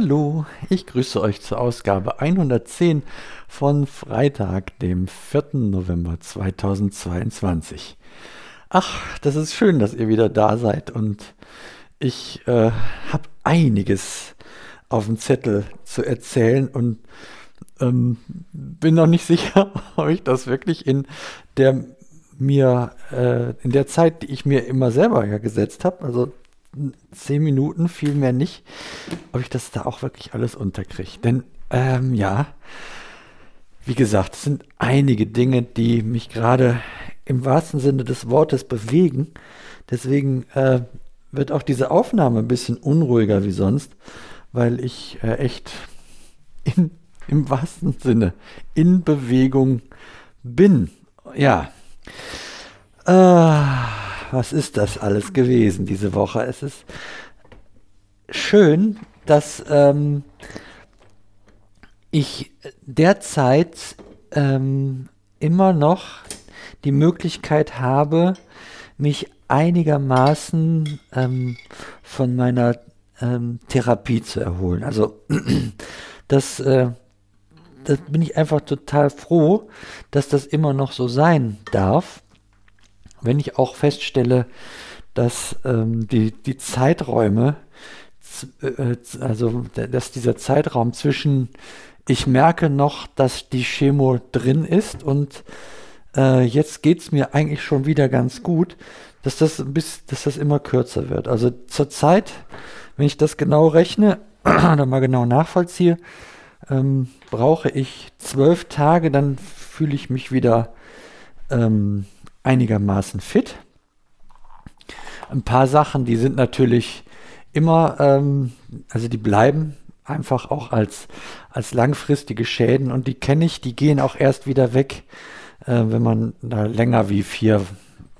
Hallo, ich grüße euch zur Ausgabe 110 von Freitag, dem 4. November 2022. Ach, das ist schön, dass ihr wieder da seid und ich äh, habe einiges auf dem Zettel zu erzählen und ähm, bin noch nicht sicher, ob ich das wirklich in der mir äh, in der Zeit, die ich mir immer selber ja gesetzt habe, also zehn Minuten, viel mehr nicht, ob ich das da auch wirklich alles unterkriege. Denn ähm, ja, wie gesagt, es sind einige Dinge, die mich gerade im wahrsten Sinne des Wortes bewegen. Deswegen äh, wird auch diese Aufnahme ein bisschen unruhiger wie sonst, weil ich äh, echt in, im wahrsten Sinne in Bewegung bin. Ja. Äh, was ist das alles gewesen diese Woche? Es ist schön, dass ähm, ich derzeit ähm, immer noch die Möglichkeit habe, mich einigermaßen ähm, von meiner ähm, Therapie zu erholen. Also das, äh, das bin ich einfach total froh, dass das immer noch so sein darf. Wenn ich auch feststelle, dass ähm, die, die Zeiträume, äh, also dass dieser Zeitraum zwischen, ich merke noch, dass die Chemo drin ist und äh, jetzt geht es mir eigentlich schon wieder ganz gut, dass das, bis, dass das immer kürzer wird. Also zurzeit, wenn ich das genau rechne oder mal genau nachvollziehe, ähm, brauche ich zwölf Tage, dann fühle ich mich wieder ähm, einigermaßen fit. Ein paar Sachen, die sind natürlich immer, ähm, also die bleiben einfach auch als, als langfristige Schäden und die kenne ich, die gehen auch erst wieder weg, äh, wenn man da länger wie vier,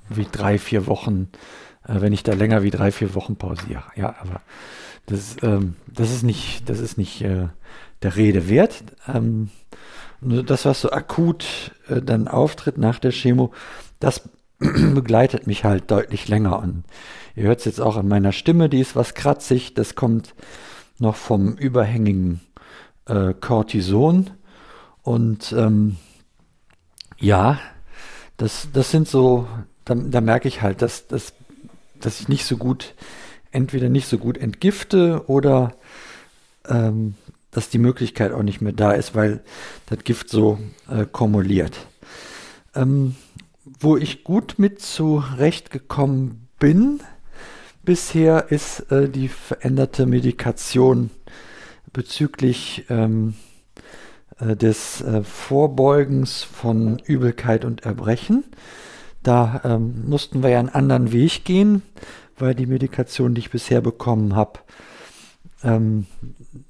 wie drei, vier Wochen, äh, wenn ich da länger wie drei, vier Wochen pausiere. Ja, aber das, ähm, das ist nicht, das ist nicht äh, der Rede wert. Ähm, das, was so akut äh, dann auftritt nach der Chemo, das begleitet mich halt deutlich länger. Und ihr hört es jetzt auch an meiner Stimme, die ist was kratzig. Das kommt noch vom überhängigen äh, Cortison. Und ähm, ja, das, das sind so, da, da merke ich halt, dass, dass, dass ich nicht so gut, entweder nicht so gut entgifte oder ähm, dass die Möglichkeit auch nicht mehr da ist, weil das Gift so äh, kumuliert. Ähm, wo ich gut mit zurechtgekommen bin bisher, ist äh, die veränderte Medikation bezüglich ähm, äh, des äh, Vorbeugens von Übelkeit und Erbrechen. Da ähm, mussten wir ja einen anderen Weg gehen, weil die Medikation, die ich bisher bekommen habe, ähm,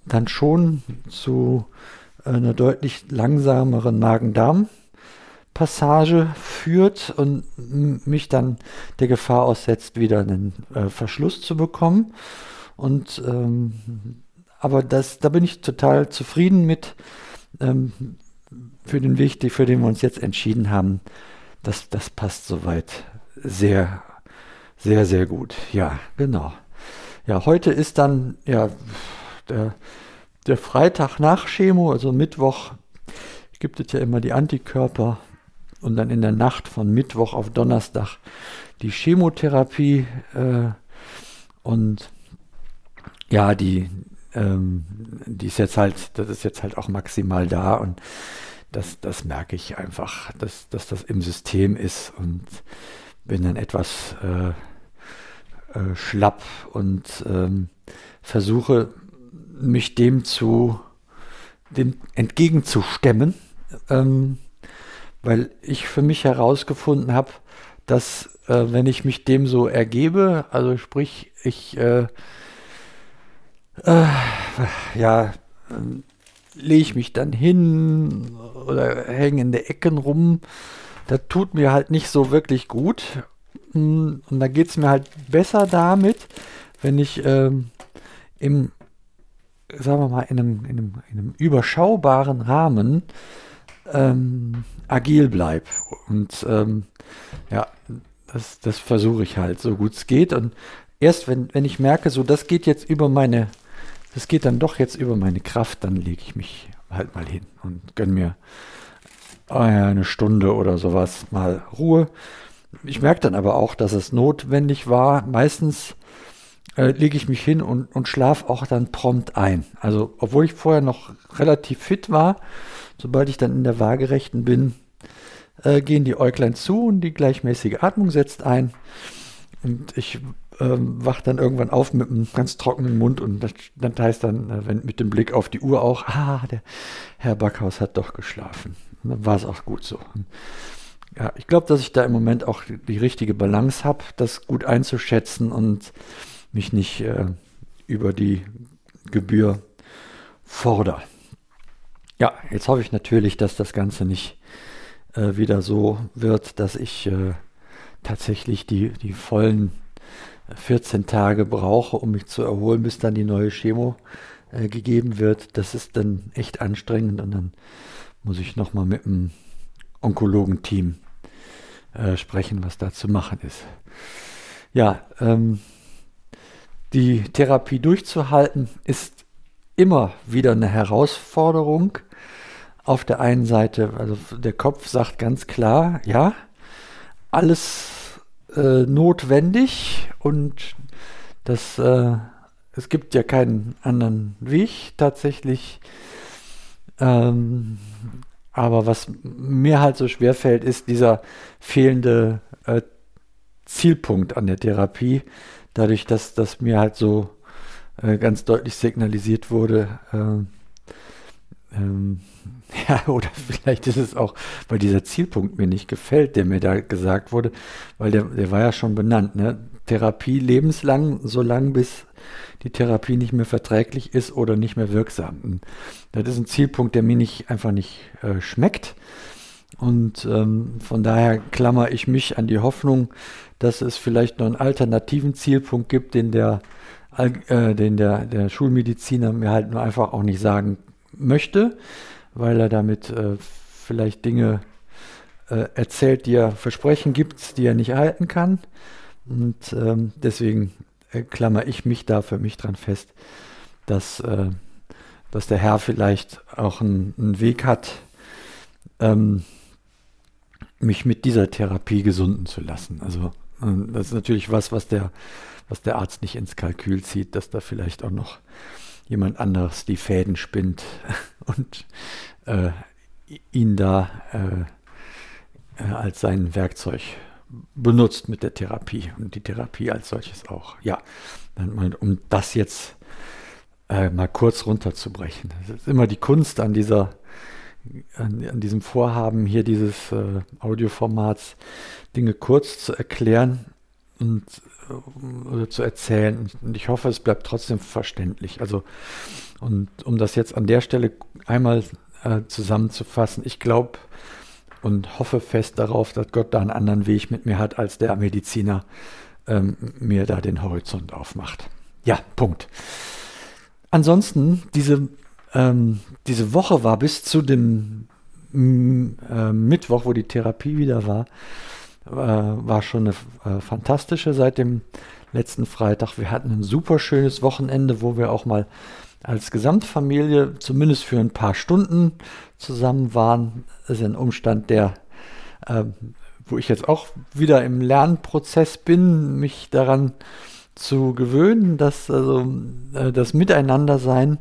dann schon zu einer deutlich langsameren Magen-Darm- Passage führt und mich dann der Gefahr aussetzt, wieder einen äh, Verschluss zu bekommen. Und ähm, aber das, da bin ich total zufrieden mit ähm, für den Weg, für den wir uns jetzt entschieden haben. Das, das passt soweit sehr, sehr, sehr gut. Ja, genau. Ja, heute ist dann ja der, der Freitag nach Chemo, also Mittwoch gibt es ja immer die Antikörper und dann in der Nacht von Mittwoch auf Donnerstag die Chemotherapie äh, und ja, die, ähm, die ist jetzt halt, das ist jetzt halt auch maximal da und das, das merke ich einfach, dass, dass das im System ist und bin dann etwas äh, äh, schlapp und ähm, versuche mich dem zu dem entgegenzustemmen. Ähm, weil ich für mich herausgefunden habe, dass äh, wenn ich mich dem so ergebe, also sprich, ich äh, äh, ja, lege ich mich dann hin oder hänge in der Ecken rum, das tut mir halt nicht so wirklich gut. Und da geht es mir halt besser damit, wenn ich ähm, im, sagen wir mal, in einem, in einem, in einem überschaubaren Rahmen ähm, agil bleibe. Und ähm, ja, das, das versuche ich halt, so gut es geht. Und erst wenn, wenn ich merke, so das geht jetzt über meine das geht dann doch jetzt über meine Kraft, dann lege ich mich halt mal hin und gönne mir eine Stunde oder sowas mal Ruhe. Ich merke dann aber auch, dass es notwendig war. Meistens äh, lege ich mich hin und, und schlafe auch dann prompt ein. Also, obwohl ich vorher noch relativ fit war, sobald ich dann in der Waagerechten bin, äh, gehen die Äuglein zu und die gleichmäßige Atmung setzt ein. Und ich ähm, wacht dann irgendwann auf mit einem ganz trockenen Mund und das, das heißt dann, äh, wenn, mit dem Blick auf die Uhr auch, ah, der Herr Backhaus hat doch geschlafen. Und dann war es auch gut so. Ja, ich glaube, dass ich da im Moment auch die, die richtige Balance habe, das gut einzuschätzen und mich nicht äh, über die Gebühr fordere. Ja, jetzt hoffe ich natürlich, dass das Ganze nicht äh, wieder so wird, dass ich äh, tatsächlich die, die vollen 14 Tage brauche, um mich zu erholen, bis dann die neue Chemo äh, gegeben wird. Das ist dann echt anstrengend und dann muss ich nochmal mit dem Onkologenteam äh, sprechen, was da zu machen ist. Ja, ähm, die Therapie durchzuhalten ist immer wieder eine Herausforderung. Auf der einen Seite, also der Kopf sagt ganz klar, ja, alles äh, notwendig und das, äh, es gibt ja keinen anderen Weg tatsächlich. Ähm, aber was mir halt so schwer fällt, ist dieser fehlende äh, Zielpunkt an der Therapie. Dadurch, dass das mir halt so äh, ganz deutlich signalisiert wurde, äh, ähm, ja, oder vielleicht ist es auch, weil dieser Zielpunkt mir nicht gefällt, der mir da gesagt wurde, weil der, der war ja schon benannt, ne? Therapie lebenslang, so lange bis die Therapie nicht mehr verträglich ist oder nicht mehr wirksam. Das ist ein Zielpunkt, der mir nicht einfach nicht äh, schmeckt. Und ähm, von daher klammer ich mich an die Hoffnung, dass es vielleicht noch einen alternativen Zielpunkt gibt, den der, äh, den der, der Schulmediziner mir halt nur einfach auch nicht sagen möchte, weil er damit äh, vielleicht Dinge äh, erzählt, die er Versprechen gibt, die er nicht erhalten kann. Und ähm, deswegen äh, klammer ich mich da für mich dran fest, dass, äh, dass der Herr vielleicht auch einen, einen Weg hat, ähm, mich mit dieser Therapie gesunden zu lassen. Also äh, das ist natürlich was, was der, was der Arzt nicht ins Kalkül zieht, dass da vielleicht auch noch jemand anderes die Fäden spinnt und äh, ihn da äh, äh, als sein Werkzeug benutzt mit der Therapie und die Therapie als solches auch. Ja, um das jetzt äh, mal kurz runterzubrechen. Das ist immer die Kunst an dieser an, an diesem Vorhaben hier dieses äh, Audioformats Dinge kurz zu erklären und oder zu erzählen. Und ich hoffe, es bleibt trotzdem verständlich. Also, und um das jetzt an der Stelle einmal äh, zusammenzufassen, ich glaube und hoffe fest darauf, dass Gott da einen anderen Weg mit mir hat, als der Mediziner ähm, mir da den Horizont aufmacht. Ja, Punkt. Ansonsten, diese, ähm, diese Woche war bis zu dem äh, Mittwoch, wo die Therapie wieder war, äh, war schon eine äh, fantastische seit dem letzten Freitag. Wir hatten ein super schönes Wochenende, wo wir auch mal als Gesamtfamilie zumindest für ein paar Stunden zusammen waren. Das ist ein Umstand, der, äh, wo ich jetzt auch wieder im Lernprozess bin, mich daran zu gewöhnen, dass also äh, das Miteinandersein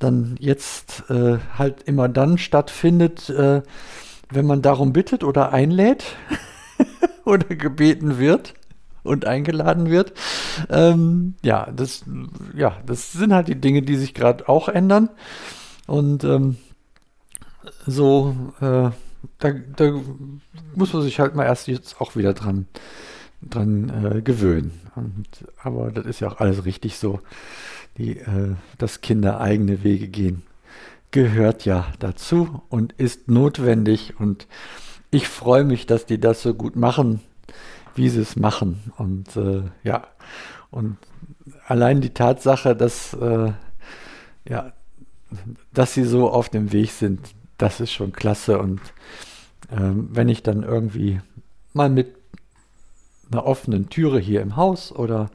dann jetzt äh, halt immer dann stattfindet, äh, wenn man darum bittet oder einlädt. oder gebeten wird und eingeladen wird. Ähm, ja, das, ja, das sind halt die Dinge, die sich gerade auch ändern. Und ähm, so, äh, da, da, muss man sich halt mal erst jetzt auch wieder dran, dran äh, gewöhnen. Und, aber das ist ja auch alles richtig so, die, äh, dass Kinder eigene Wege gehen, gehört ja dazu und ist notwendig und ich freue mich, dass die das so gut machen, wie sie es machen. Und äh, ja, und allein die Tatsache, dass, äh, ja, dass sie so auf dem Weg sind, das ist schon klasse. Und ähm, wenn ich dann irgendwie mal mit einer offenen Türe hier im Haus oder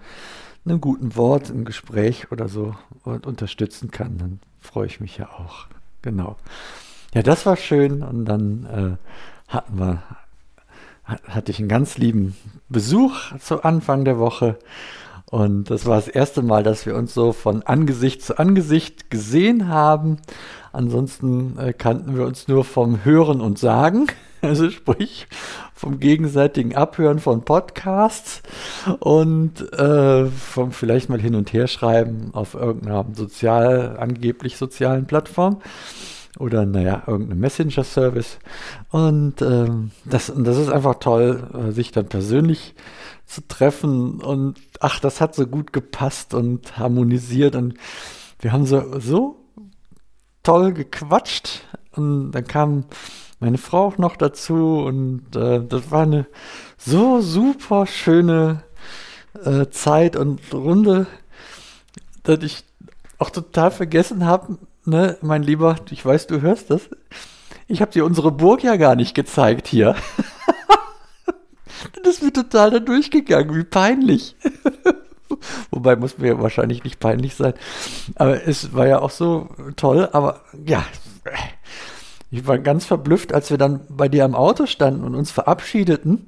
einem guten Wort, im Gespräch oder so unterstützen kann, dann freue ich mich ja auch. Genau. Ja, das war schön und dann äh, hatten wir, hatte ich einen ganz lieben Besuch zu Anfang der Woche und das war das erste Mal, dass wir uns so von Angesicht zu Angesicht gesehen haben. Ansonsten äh, kannten wir uns nur vom Hören und Sagen, also sprich vom gegenseitigen Abhören von Podcasts und äh, vom vielleicht mal hin und her schreiben auf irgendeiner sozial, angeblich sozialen Plattform oder naja, irgendeinem Messenger-Service. Und ähm, das, das ist einfach toll, äh, sich dann persönlich zu treffen und ach, das hat so gut gepasst und harmonisiert und wir haben so, so toll gequatscht und dann kam meine Frau auch noch dazu und äh, das war eine so super schöne äh, Zeit und Runde, dass ich auch total vergessen habe, ne, mein Lieber, ich weiß, du hörst das. Ich habe dir unsere Burg ja gar nicht gezeigt hier. das ist mir total da durchgegangen, wie peinlich. Wobei muss mir wahrscheinlich nicht peinlich sein. Aber es war ja auch so toll. Aber ja, ich war ganz verblüfft, als wir dann bei dir am Auto standen und uns verabschiedeten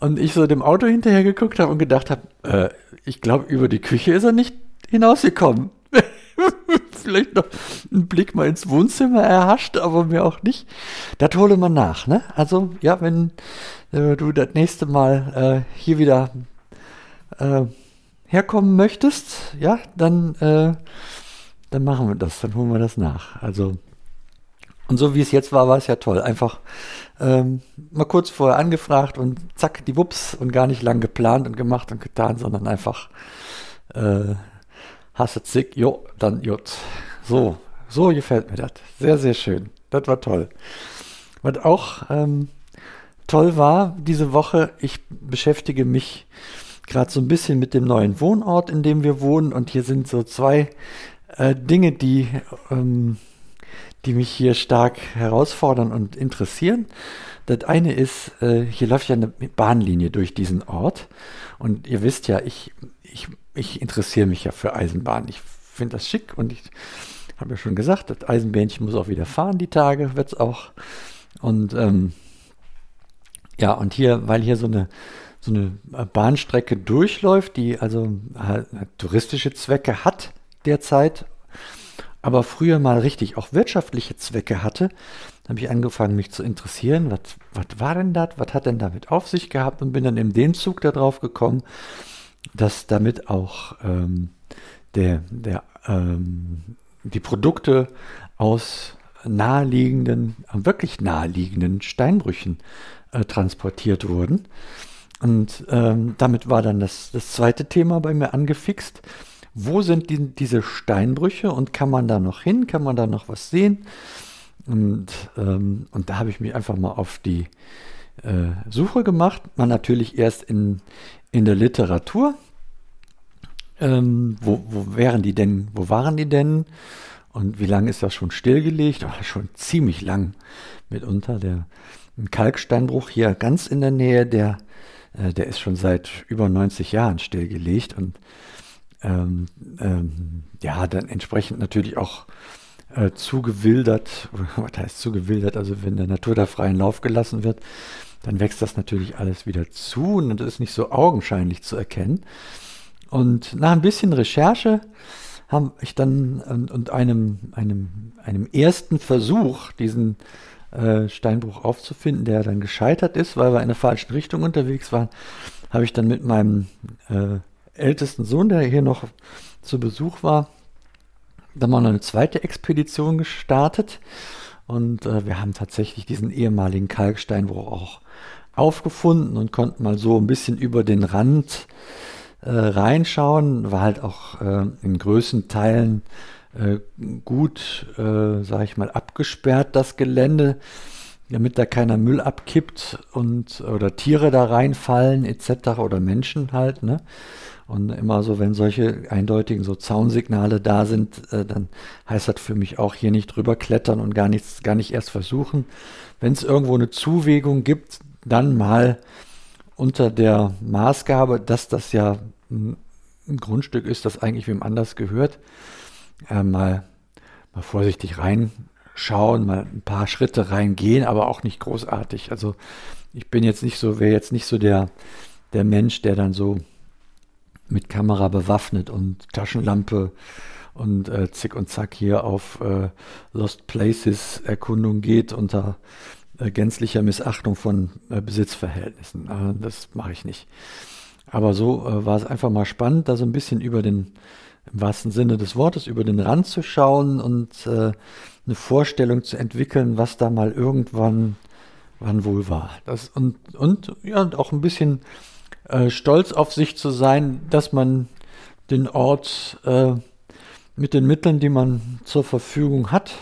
und ich so dem Auto hinterher geguckt habe und gedacht habe, äh, ich glaube, über die Küche ist er nicht hinausgekommen. Vielleicht noch einen Blick mal ins Wohnzimmer erhascht, aber mir auch nicht. Das hole man nach, ne? Also, ja, wenn äh, du das nächste Mal äh, hier wieder äh, herkommen möchtest, ja, dann, äh, dann machen wir das, dann holen wir das nach. Also, und so wie es jetzt war, war es ja toll. Einfach ähm, mal kurz vorher angefragt und zack, die Wups und gar nicht lang geplant und gemacht und getan, sondern einfach äh, hast du zick, jo, dann jut. So, so gefällt mir das. Sehr, sehr schön. Das war toll. Was auch ähm, toll war diese Woche, ich beschäftige mich gerade so ein bisschen mit dem neuen Wohnort, in dem wir wohnen. Und hier sind so zwei äh, Dinge, die, ähm, die mich hier stark herausfordern und interessieren. Das eine ist, äh, hier läuft ja eine Bahnlinie durch diesen Ort. Und ihr wisst ja, ich, ich, ich interessiere mich ja für Eisenbahn. Ich finde das schick und ich habe ja schon gesagt, das Eisenbähnchen muss auch wieder fahren, die Tage wird es auch. Und ähm, ja, und hier, weil hier so eine so eine Bahnstrecke durchläuft, die also halt touristische Zwecke hat derzeit, aber früher mal richtig auch wirtschaftliche Zwecke hatte, habe ich angefangen, mich zu interessieren, was, was war denn das, was hat denn damit auf sich gehabt und bin dann in dem Zug darauf gekommen, dass damit auch ähm, der, der, ähm, die Produkte aus naheliegenden, wirklich naheliegenden Steinbrüchen äh, transportiert wurden. Und ähm, damit war dann das, das zweite Thema bei mir angefixt. Wo sind die, diese Steinbrüche und kann man da noch hin? Kann man da noch was sehen? Und, ähm, und da habe ich mich einfach mal auf die äh, Suche gemacht. Man natürlich erst in, in der Literatur. Ähm, wo, wo wären die denn? Wo waren die denn? Und wie lange ist das schon stillgelegt? Oh, schon ziemlich lang mitunter. Der Kalksteinbruch hier ganz in der Nähe, der äh, der ist schon seit über 90 Jahren stillgelegt und ähm, ähm, ja, dann entsprechend natürlich auch äh, zugewildert, was heißt zugewildert, also wenn der Natur da freien Lauf gelassen wird, dann wächst das natürlich alles wieder zu und das ist nicht so augenscheinlich zu erkennen. Und nach ein bisschen Recherche habe ich dann und, und einem, einem, einem ersten Versuch, diesen äh, Steinbruch aufzufinden, der dann gescheitert ist, weil wir in der falschen Richtung unterwegs waren, habe ich dann mit meinem äh, ältesten Sohn, der hier noch zu Besuch war, dann mal eine zweite Expedition gestartet. Und äh, wir haben tatsächlich diesen ehemaligen Kalksteinbruch auch aufgefunden und konnten mal so ein bisschen über den Rand äh, reinschauen. War halt auch äh, in größten Teilen äh, gut, äh, sage ich mal, abgesperrt, das Gelände, damit da keiner Müll abkippt und oder Tiere da reinfallen etc. oder Menschen halt, ne? Und immer so, wenn solche eindeutigen so Zaunsignale da sind, äh, dann heißt das für mich auch hier nicht drüber klettern und gar nichts, gar nicht erst versuchen. Wenn es irgendwo eine Zuwägung gibt, dann mal unter der Maßgabe, dass das ja ein Grundstück ist, das eigentlich wem anders gehört, äh, mal, mal vorsichtig reinschauen, mal ein paar Schritte reingehen, aber auch nicht großartig. Also ich bin jetzt nicht so, wäre jetzt nicht so der, der Mensch, der dann so mit Kamera bewaffnet und Taschenlampe und äh, zick und zack hier auf äh, Lost Places Erkundung geht unter äh, gänzlicher Missachtung von äh, Besitzverhältnissen. Äh, das mache ich nicht. Aber so äh, war es einfach mal spannend, da so ein bisschen über den, im wahrsten Sinne des Wortes, über den Rand zu schauen und eine Vorstellung zu entwickeln, was da mal irgendwann wann wohl war. Das, und, und, ja, und auch ein bisschen äh, stolz auf sich zu sein, dass man den Ort äh, mit den Mitteln, die man zur Verfügung hat,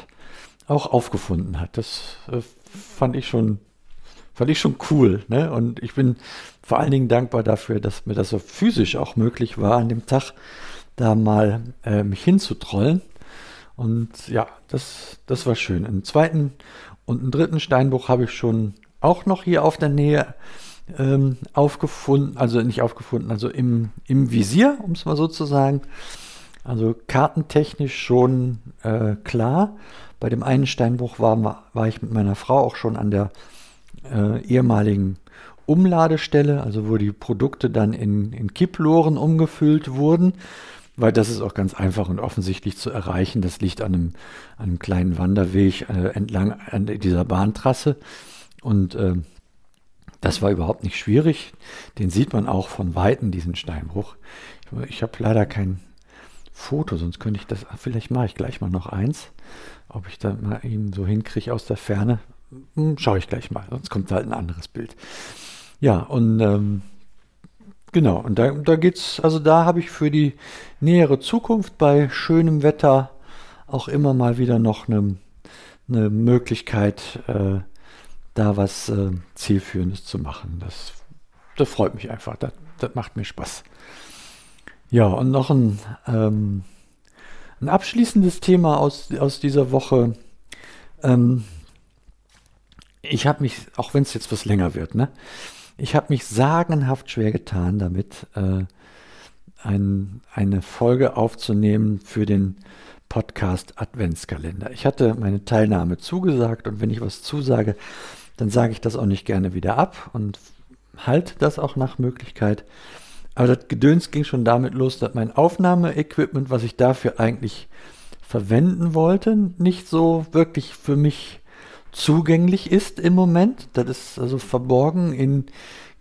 auch aufgefunden hat. Das äh, fand ich schon, fand ich schon cool. Ne? Und ich bin vor allen Dingen dankbar dafür, dass mir das so physisch auch möglich war, an dem Tag da mal äh, mich hinzutrollen. Und ja, das, das war schön. Einen zweiten und einen dritten Steinbruch habe ich schon auch noch hier auf der Nähe ähm, aufgefunden, also nicht aufgefunden, also im, im Visier, um es mal so zu sagen. Also kartentechnisch schon äh, klar. Bei dem einen Steinbruch war, war ich mit meiner Frau auch schon an der äh, ehemaligen Umladestelle, also wo die Produkte dann in, in Kipploren umgefüllt wurden, weil das ist auch ganz einfach und offensichtlich zu erreichen. Das liegt an einem, an einem kleinen Wanderweg äh, entlang an dieser Bahntrasse und äh, das war überhaupt nicht schwierig. Den sieht man auch von Weitem, diesen Steinbruch. Ich, ich habe leider kein Foto, sonst könnte ich das, vielleicht mache ich gleich mal noch eins. Ob ich da mal ihn so hinkriege aus der Ferne, hm, schaue ich gleich mal, sonst kommt halt ein anderes Bild. Ja, und ähm, genau, und da, da geht's, also da habe ich für die nähere Zukunft bei schönem Wetter auch immer mal wieder noch eine, eine Möglichkeit, äh, da was äh, Zielführendes zu machen. Das, das freut mich einfach, das, das macht mir Spaß. Ja, und noch ein, ähm, ein abschließendes Thema aus, aus dieser Woche. Ähm, ich habe mich, auch wenn es jetzt was länger wird, ne? Ich habe mich sagenhaft schwer getan, damit äh, ein, eine Folge aufzunehmen für den Podcast Adventskalender. Ich hatte meine Teilnahme zugesagt und wenn ich was zusage, dann sage ich das auch nicht gerne wieder ab und halte das auch nach Möglichkeit. Aber das Gedöns ging schon damit los, dass mein Aufnahmeequipment, was ich dafür eigentlich verwenden wollte, nicht so wirklich für mich zugänglich ist im Moment. Das ist also verborgen in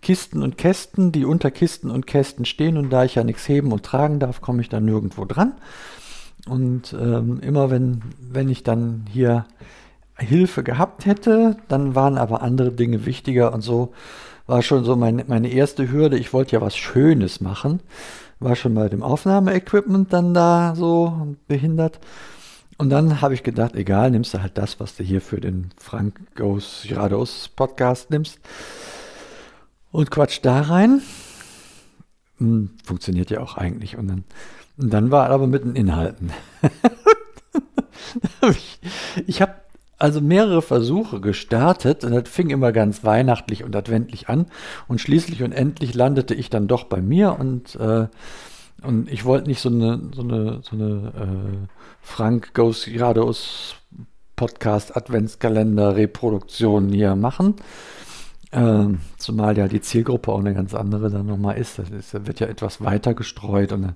Kisten und Kästen, die unter Kisten und Kästen stehen. Und da ich ja nichts heben und tragen darf, komme ich da nirgendwo dran. Und ähm, immer wenn, wenn ich dann hier Hilfe gehabt hätte, dann waren aber andere Dinge wichtiger und so war schon so meine, meine erste Hürde. Ich wollte ja was Schönes machen. War schon bei dem Aufnahmeequipment dann da so behindert. Und dann habe ich gedacht, egal, nimmst du halt das, was du hier für den Frank Goes Geradeaus Podcast nimmst. Und quatsch da rein. Hm, funktioniert ja auch eigentlich. Und dann, und dann war aber mit den Inhalten. ich habe also mehrere Versuche gestartet und das fing immer ganz weihnachtlich und adventlich an und schließlich und endlich landete ich dann doch bei mir und äh, und ich wollte nicht so eine, so eine, so eine äh, Frank Goes Geradeaus Podcast Adventskalender Reproduktion hier machen. Äh, zumal ja die Zielgruppe auch eine ganz andere dann nochmal ist. Das, ist, das wird ja etwas weiter gestreut und dann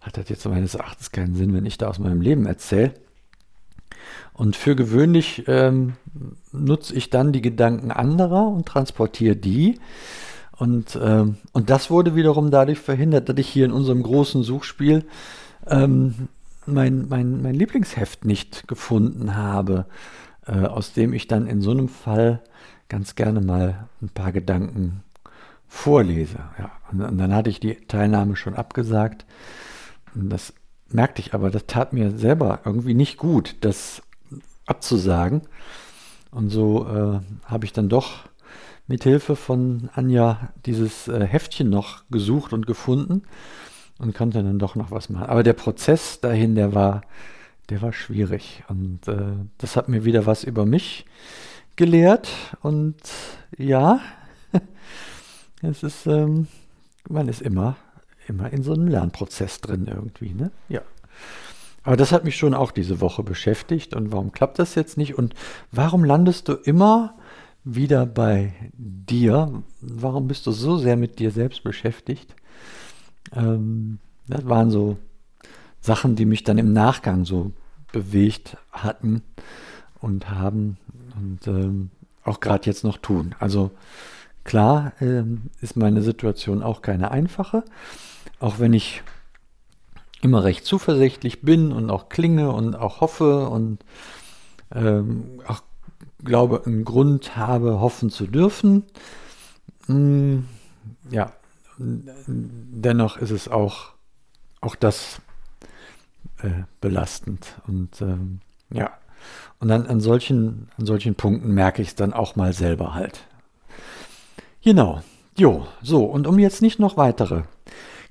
hat das jetzt meines Erachtens keinen Sinn, wenn ich da aus meinem Leben erzähle. Und für gewöhnlich ähm, nutze ich dann die Gedanken anderer und transportiere die. Und, ähm, und das wurde wiederum dadurch verhindert, dass ich hier in unserem großen Suchspiel ähm, mein, mein, mein Lieblingsheft nicht gefunden habe, äh, aus dem ich dann in so einem Fall ganz gerne mal ein paar Gedanken vorlese. Ja, und, und dann hatte ich die Teilnahme schon abgesagt. Das merkte ich aber, das tat mir selber irgendwie nicht gut, das abzusagen. Und so äh, habe ich dann doch mit Hilfe von Anja dieses äh, Heftchen noch gesucht und gefunden und konnte dann doch noch was machen. Aber der Prozess dahin, der war, der war schwierig. Und äh, das hat mir wieder was über mich gelehrt. Und ja, es ist, ähm, man ist immer immer in so einem Lernprozess drin irgendwie, ne? Ja. Aber das hat mich schon auch diese Woche beschäftigt. Und warum klappt das jetzt nicht? Und warum landest du immer wieder bei dir? Warum bist du so sehr mit dir selbst beschäftigt? Ähm, das waren so Sachen, die mich dann im Nachgang so bewegt hatten und haben und ähm, auch gerade jetzt noch tun. Also klar ähm, ist meine Situation auch keine einfache, auch wenn ich immer recht zuversichtlich bin und auch klinge und auch hoffe und ähm, auch glaube, einen Grund habe, hoffen zu dürfen. Mm, ja, dennoch ist es auch, auch das äh, belastend. Und ähm, ja, und dann an solchen, an solchen Punkten merke ich es dann auch mal selber halt. Genau. Jo, so, und um jetzt nicht noch weitere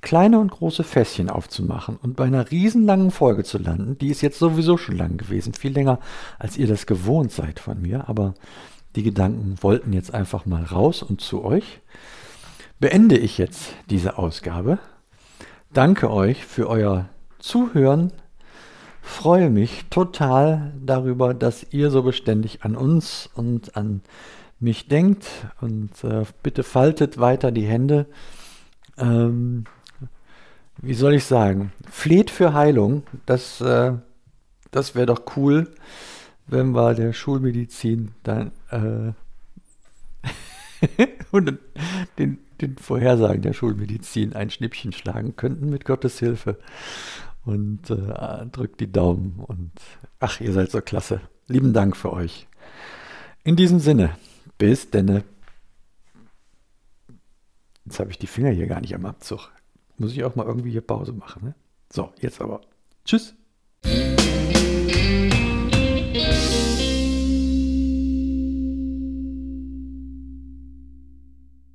kleine und große Fässchen aufzumachen und bei einer riesenlangen Folge zu landen. Die ist jetzt sowieso schon lang gewesen, viel länger, als ihr das gewohnt seid von mir, aber die Gedanken wollten jetzt einfach mal raus und zu euch. Beende ich jetzt diese Ausgabe. Danke euch für euer Zuhören. Freue mich total darüber, dass ihr so beständig an uns und an mich denkt und äh, bitte faltet weiter die Hände. Ähm, wie soll ich sagen, fleht für Heilung. Das, äh, das wäre doch cool, wenn wir der Schulmedizin dann äh, und den, den Vorhersagen der Schulmedizin ein Schnippchen schlagen könnten mit Gottes Hilfe. Und äh, drückt die Daumen und ach, ihr seid so klasse. Lieben Dank für euch. In diesem Sinne, bis denne. Jetzt habe ich die Finger hier gar nicht am Abzug muss ich auch mal irgendwie hier Pause machen. Ne? So, jetzt aber. Tschüss.